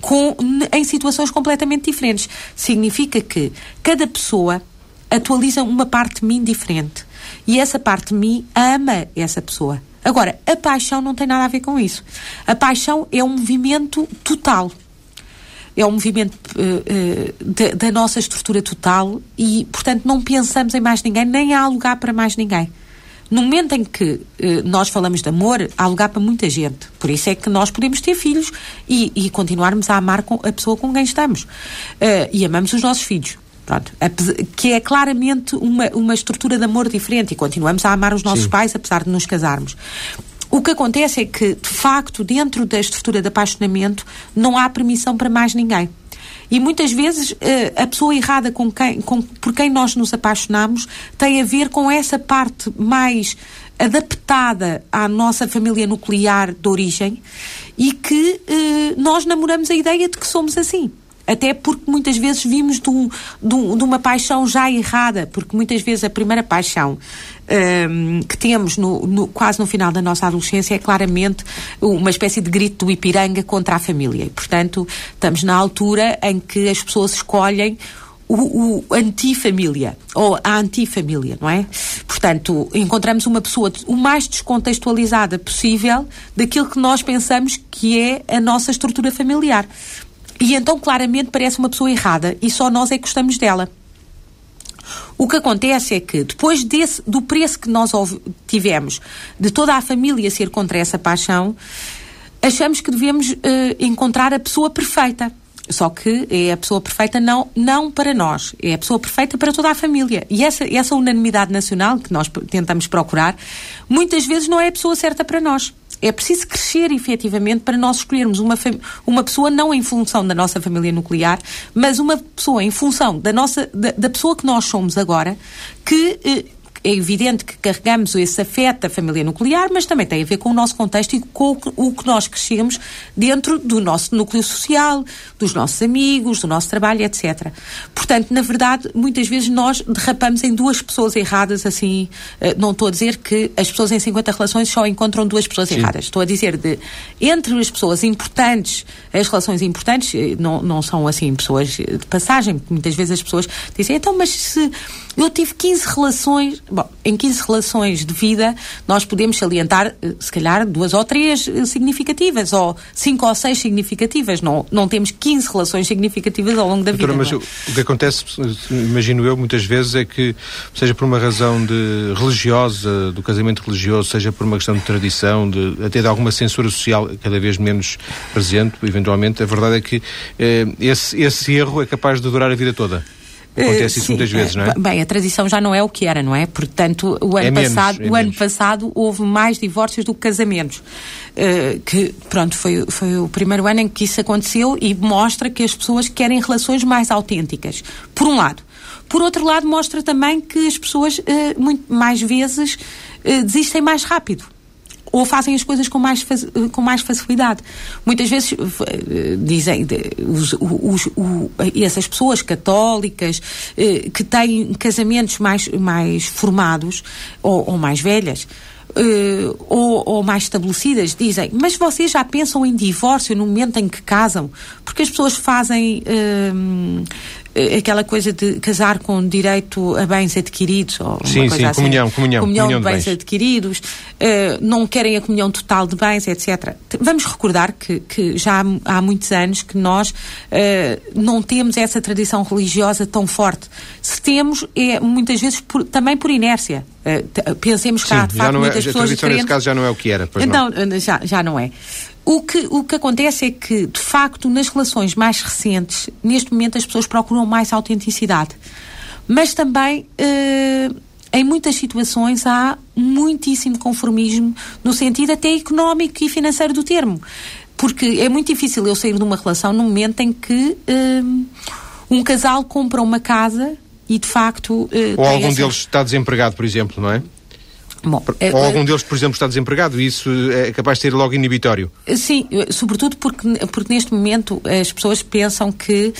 com, em situações completamente diferentes. Significa que cada pessoa atualiza uma parte de mim diferente. E essa parte de mim ama essa pessoa. Agora, a paixão não tem nada a ver com isso. A paixão é um movimento total é um movimento eh, eh, da, da nossa estrutura total e, portanto, não pensamos em mais ninguém, nem há lugar para mais ninguém. No momento em que eh, nós falamos de amor, há lugar para muita gente. Por isso é que nós podemos ter filhos e, e continuarmos a amar com a pessoa com quem estamos. E amamos os nossos filhos. Pronto. Apes- Que é claramente uma, uma estrutura de amor diferente e continuamos a amar os nossos Sim. pais apesar de nos casarmos. O que acontece é que, de facto, dentro da estrutura de apaixonamento, não há permissão para mais ninguém. E muitas vezes eh, a pessoa errada com quem, com, por quem nós nos apaixonamos tem a ver com essa parte mais adaptada à nossa família nuclear de origem e que eh, nós namoramos a ideia de que somos assim. Até porque muitas vezes vimos de, um- de um- de uma paixão já errada, porque muitas vezes a primeira paixão hum, que temos no- no- quase no final da nossa adolescência é claramente uma espécie de grito do Ipiranga contra a família. E, portanto, estamos na altura em que as pessoas escolhem o, o antifamília, ou a antifamília, não é? Portanto, encontramos uma pessoa o mais descontextualizada possível daquilo que nós pensamos que é a nossa estrutura familiar. E então, claramente, parece uma pessoa errada e só nós é que gostamos dela. O que acontece é que, depois desse, do preço que nós tivemos, de toda a família ser contra essa paixão, achamos que devemos eh, encontrar a pessoa perfeita. Só que é a pessoa perfeita não, não para nós, é a pessoa perfeita para toda a família. E essa, essa unanimidade nacional que nós tentamos procurar, muitas vezes não é a pessoa certa para nós. É preciso crescer efetivamente para nós escolhermos uma, uma pessoa não em função da nossa família nuclear, mas uma pessoa em função da, nossa, da, da pessoa que nós somos agora, que eh, é evidente que carregamos esse afeto da família nuclear, mas também tem a ver com o nosso contexto e com o que, nós crescemos dentro do nosso núcleo social, dos nossos amigos, do nosso trabalho, etc. Portanto, na verdade, muitas vezes nós derrapamos em duas pessoas erradas, assim, eh, não estou a dizer que as pessoas em 50 relações só encontram duas pessoas erradas. Estou a dizer de, entre as pessoas importantes, as relações importantes, eh, não, não são assim pessoas de passagem, porque muitas vezes as pessoas dizem, então, mas se eu tive 15 relações, bom, em 15 relações de vida, nós podemos salientar, eh, se calhar, duas ou três eh, significativas, ou cinco ou seis significativas. Não, não temos 15 relações significativas ao longo da Doutora, vida. mas é? o que acontece, imagino eu, muitas vezes é que, seja por uma razão de religiosa, do casamento religioso, seja por uma questão de tradição, de, até de alguma censura social cada vez menos presente, eventualmente, a verdade é que eh, esse, esse erro é capaz de durar a vida toda. Acontece Eh, isso sim, muitas vezes, não é? Bem, a tradição já não é o que era, não é? Portanto, o ano É menos, passado, é o ano passado houve mais divórcios do que casamentos. Eh, que, pronto, foi, foi o primeiro ano em que isso aconteceu e mostra que as pessoas querem relações mais autênticas. Por um lado. Por outro lado, mostra também que as pessoas, uh, muito mais vezes, uh, desistem mais rápido ou fazem as coisas com mais, com mais facilidade. Muitas vezes dizem os, os, os, essas pessoas católicas que têm casamentos mais, mais formados ou, ou mais velhas. Uh, ou, ou, mais estabelecidas dizem, mas vocês já pensam em divórcio no momento em que casam? Porque as pessoas fazem uh, eh, aquela coisa de casar com direito a bens adquiridos ou sim, uma coisa sim, assim. comunhão, comunhão, comunhão, comunhão de bens, de bens. adquiridos, uh, não querem a comunhão total de bens, etc. Vamos recordar que, que já há, há, muitos anos que nós uh, não temos essa tradição religiosa tão forte. Se temos, é muitas vezes por, também por inércia. Uh, pensemos que há, de facto, é, muitas a pessoas tradição diferentes. nesse caso já não é o que era, pois não. não já, já não é. O que, o que acontece é que, de facto, nas relações mais recentes, neste momento as pessoas procuram mais autenticidade. Mas também, eh, em muitas situações, há muitíssimo conformismo, no sentido até económico e financeiro do termo. Porque é muito difícil eu sair de uma relação no momento em que eh, um casal compra uma casa e, de facto. Eh, Ou algum essa... deles está desempregado, por exemplo, não é? Bom, Ou algum deles, por exemplo, está desempregado e isso é capaz de ser logo inibitório? Sim, sobretudo porque, porque neste momento as pessoas pensam que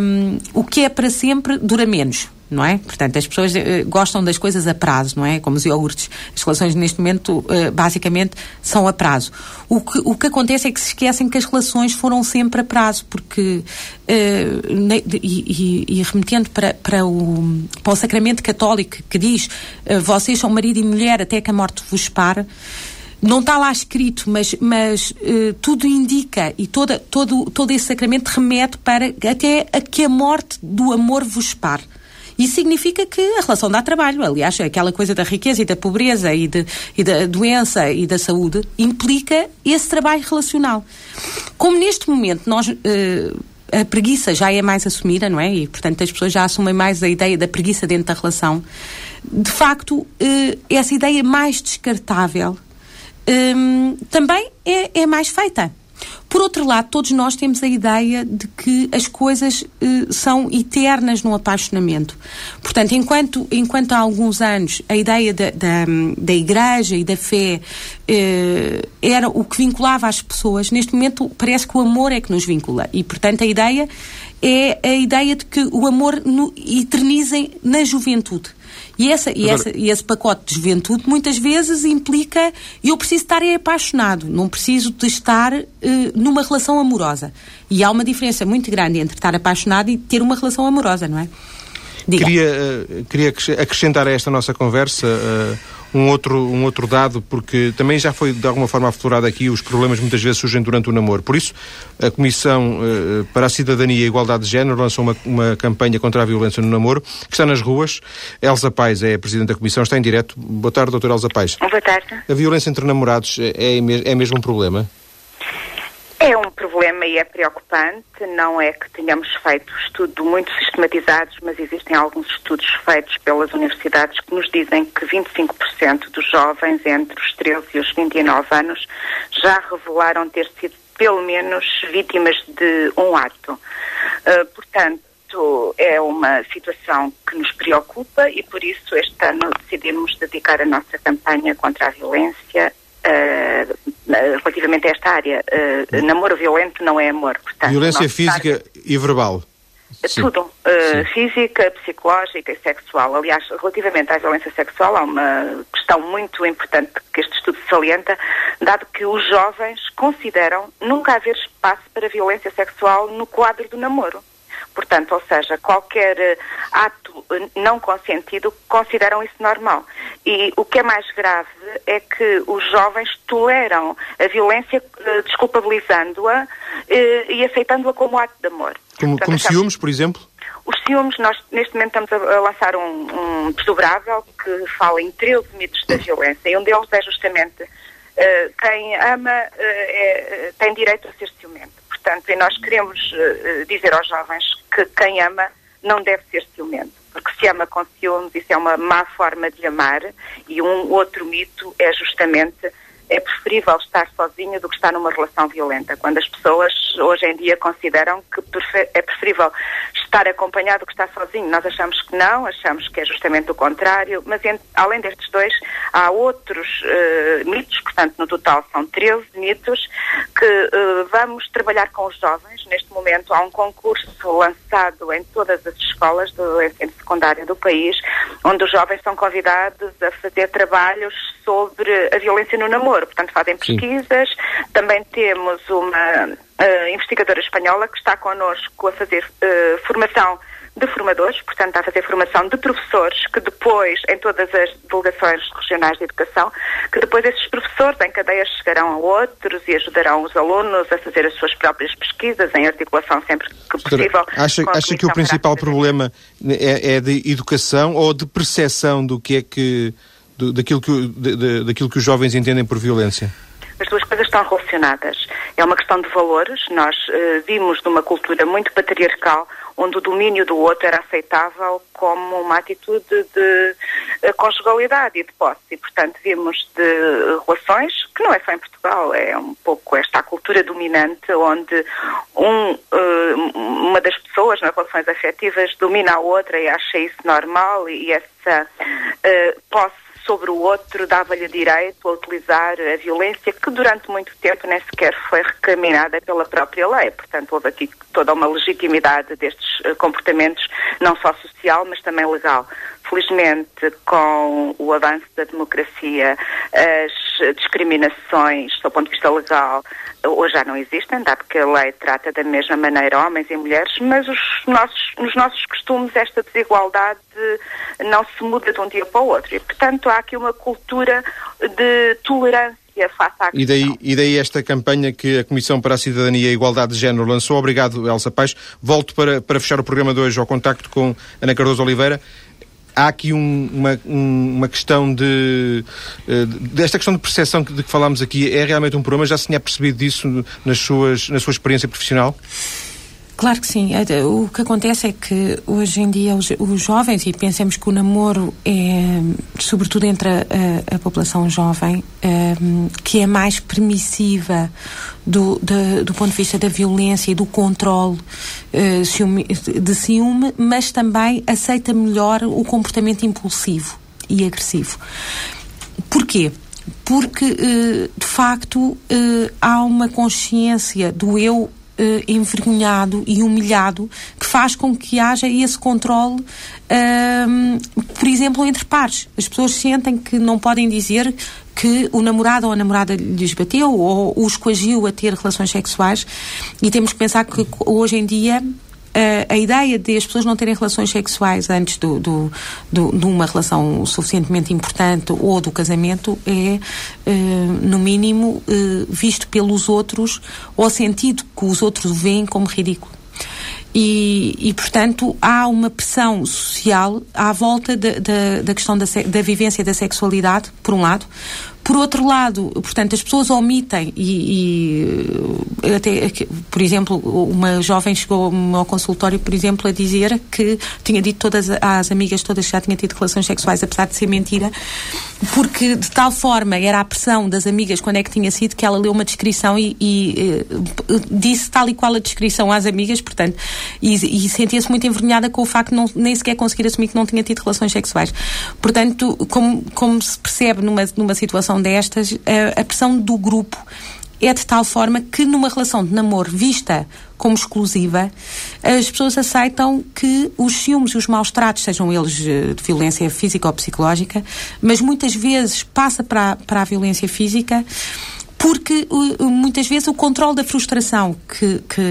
um, o que é para sempre dura menos não é? Portanto, as pessoas uh, gostam das coisas a prazo, não é? Como os iogurtes. As relações neste momento, uh, basicamente, são a prazo. O que, o que acontece é que se esquecem que as relações foram sempre a prazo, porque, ne, e, e, e, remetendo para, para, o, para o sacramento católico que diz vocês são marido e mulher até que a morte vos pare, não está lá escrito, mas, mas uh, tudo indica e toda, todo, todo esse sacramento remete para até a que a morte do amor vos pare. Isso significa que a relação dá trabalho. Aliás, aquela coisa da riqueza e da pobreza e, de, e da doença e da saúde implica esse trabalho relacional. Como neste momento nós. Uh, a preguiça já é mais assumida, não é? E, portanto, as pessoas já assumem mais a ideia da preguiça dentro da relação. De facto, uh, essa ideia mais descartável um, também é, é, mais feita. Por outro lado, todos nós temos a ideia de que as coisas uh, são eternas no apaixonamento. Portanto, enquanto, enquanto há alguns anos a ideia da, da, da Igreja e da fé uh, era o que vinculava as pessoas, neste momento parece que o amor é que nos vincula. E, portanto, a ideia é a ideia de que o amor no, eternizem na juventude. E, essa, e, essa, e esse pacote de juventude muitas vezes implica eu preciso estar apaixonado, não preciso de estar uh, numa relação amorosa. E há uma diferença muito grande entre estar apaixonado e ter uma relação amorosa, não é? Diga. Queria, uh, queria acrescentar a esta nossa conversa uh, um, outro, um outro dado, porque também já foi de alguma forma aflorado aqui, os problemas muitas vezes surgem durante o namoro. Por isso, a Comissão uh, para a Cidadania e a Igualdade de Género lançou uma, uma campanha contra a violência no namoro, que está nas ruas. Elsa Pais é a Presidente da Comissão, está em direto. Boa tarde, doutora Elsa Pais. Boa tarde. A violência entre namorados é, é mesmo um problema? É um problema e é preocupante. Não é que tenhamos feito estudo muito sistematizados, mas existem alguns estudos feitos pelas universidades que nos dizem que 25% dos jovens entre os 13 e os 29 anos já revelaram ter sido pelo menos vítimas de um ato. Uh, portanto, é uma situação que nos preocupa e por isso este ano decidimos dedicar a nossa campanha contra a violência Uh, relativamente a esta área. Uh, namoro violento não é amor. Portanto, Violência física e verbal. Sim. Tudo. Uh, física, psicológica e sexual. Aliás, relativamente à violência sexual, há uma questão muito importante que este estudo salienta, dado que os jovens consideram nunca haver espaço para violência sexual no quadro do namoro. Portanto, ou seja, qualquer uh, ato não consentido consideram isso normal. E o que é mais grave é que os jovens toleram a violência uh, desculpabilizando-a uh, e aceitando-a como ato de amor. Como, Portanto, como ciúmes, por exemplo? Os ciúmes, nós neste momento estamos a, a lançar um, um desdobrável que fala em 13 mitos da violência e um deles é justamente quem ama é, tem direito a ser ciumento. Portanto, e nós queremos uh, dizer aos jovens que quem ama não deve ser ciumento, porque se ama com ciúmes, isso é uma má forma de amar, e um outro mito é justamente é preferível estar sozinho do que estar numa relação violenta. Quando as pessoas hoje em dia consideram que é preferível estar acompanhado do que estar sozinho. Nós achamos que não, achamos que é justamente o contrário, mas além destes dois, há outros uh, mitos, portanto, no total são 13 mitos, que uh, vamos trabalhar com os jovens. Neste momento há um concurso lançado em todas as escolas do ensino secundário do país, onde os jovens são convidados a fazer trabalhos sobre a violência no namoro. Portanto, fazem pesquisas. Sim. Também temos uma uh, investigadora espanhola que está connosco a fazer uh, formação de formadores, portanto, está a fazer formação de professores, que depois, em todas as delegações regionais de educação, que depois esses professores em cadeias chegarão a outros e ajudarão os alunos a fazer as suas próprias pesquisas, em articulação sempre que possível. Acha, acha que o principal problema é, é, de educação ou de percepção do que é que. Daquilo, que, de, de, daquilo que os jovens entendem por violência? As duas coisas estão relacionadas. É uma questão de valores. Nós uh, vimos numa cultura muito patriarcal onde o domínio do outro era aceitável como uma atitude de uh, conjugalidade e de posse. E, portanto, vimos de relações, que não é só em Portugal, é um pouco esta cultura dominante, onde um, uh, uma das pessoas nas relações afetivas domina a outra e acha isso normal e essa posse sobre o outro dava-lhe direito a utilizar a violência que durante muito tempo nem sequer foi recaminada pela própria lei. Portanto, houve aqui toda uma legitimidade destes eh, comportamentos, não só social, mas também legal. Felizmente, com o avanço da democracia, as discriminações, do ponto de vista legal, hoje já não existem, dado que a lei trata da mesma maneira homens e mulheres, mas os nossos, nos nossos costumes esta desigualdade não se muda de um dia para o outro. E, portanto, há aqui uma cultura de tolerância face à e daí, e daí esta campanha que a Comissão para a Cidadania e a Igualdade de Género lançou. Obrigado, Elsa Pais. Volto para, para fechar o programa de hoje ao contacto com Ana Cardoso Oliveira há aqui um, uma, uma questão de. Uh, desta questão de percepção de que falámos aqui é realmente um problema? Já se tinha percebido disso nas suas, na sua experiência profissional? Claro que sim. É, o que acontece é que hoje em dia os, os jovens, e pensemos que o namoro é, sobretudo entre a, a, a população jovem, é, que é mais permissiva do, de, do ponto de vista da violência e do controle é, de ciúme, mas também aceita melhor o comportamento impulsivo e agressivo. Porquê? Porque, eh, de facto, eh, há uma consciência do eu uh, envergonhado e humilhado que faz com que haja esse controle, uh, por exemplo, entre pares. As pessoas sentem que não podem dizer que o namorado ou a namorada lhes bateu ou os coagiu a ter relações sexuais e temos que pensar que hoje em dia a, a, ideia de as pessoas não terem relações sexuais antes do, do, do, de uma relação suficientemente importante ou do casamento é, uh, no mínimo, uh, visto pelos outros ou sentido que os outros veem como ridículo. E, e, portanto, há uma pressão social à volta da, da questão da, da vivência da sexualidade, por um lado, por outro lado, portanto, as pessoas omitem e, e até, por exemplo, uma jovem chegou ao consultório, por exemplo, a dizer que tinha dito todas às amigas todas que já tinha tido relações sexuais, apesar de ser mentira, porque de tal forma era a pressão das amigas quando é que tinha sido que ela leu uma descrição e, e, e disse tal e qual a descrição às amigas, portanto, e, e sentia-se muito envergonhada com o facto de não, nem sequer conseguir assumir que não tinha tido relações sexuais. Portanto, como, como se percebe numa, numa situação destas, a, a pressão do grupo é de tal forma que numa relação de namoro vista como exclusiva, as pessoas aceitam que os ciúmes e os maus tratos, sejam eles eh, de violência física ou psicológica, mas muitas vezes passa para, para a violência física porque muitas vezes o controle da frustração que, que,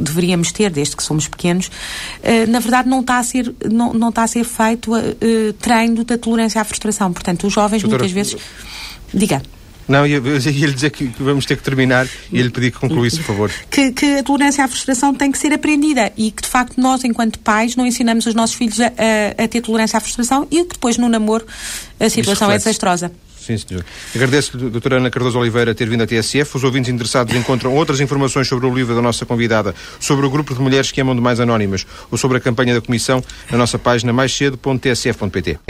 deveríamos ter desde que somos pequenos, eh, na verdade não está a ser, não, não está a ser feito uh, treino da tolerância à frustração. Portanto, os jovens Doutora, muitas vezes. Diga. Não, ia, ia lhe dizer que vamos ter que terminar e ia lhe pedir que concluísse, por favor. Que, que, a tolerância à frustração tem que ser aprendida e que, de facto, nós, enquanto pais, não ensinamos os nossos filhos a, a, a ter tolerância à frustração e que depois, no namoro, a situação é desastrosa. Sim, senhor. Agradeço, doutora Ana Cardoso Oliveira, ter vindo à TSF. Os ouvintes interessados encontram outras informações sobre o livro da nossa convidada, sobre o grupo de mulheres que amam demais anónimas ou sobre a campanha da Comissão na nossa página maiscedo.tsf.pt.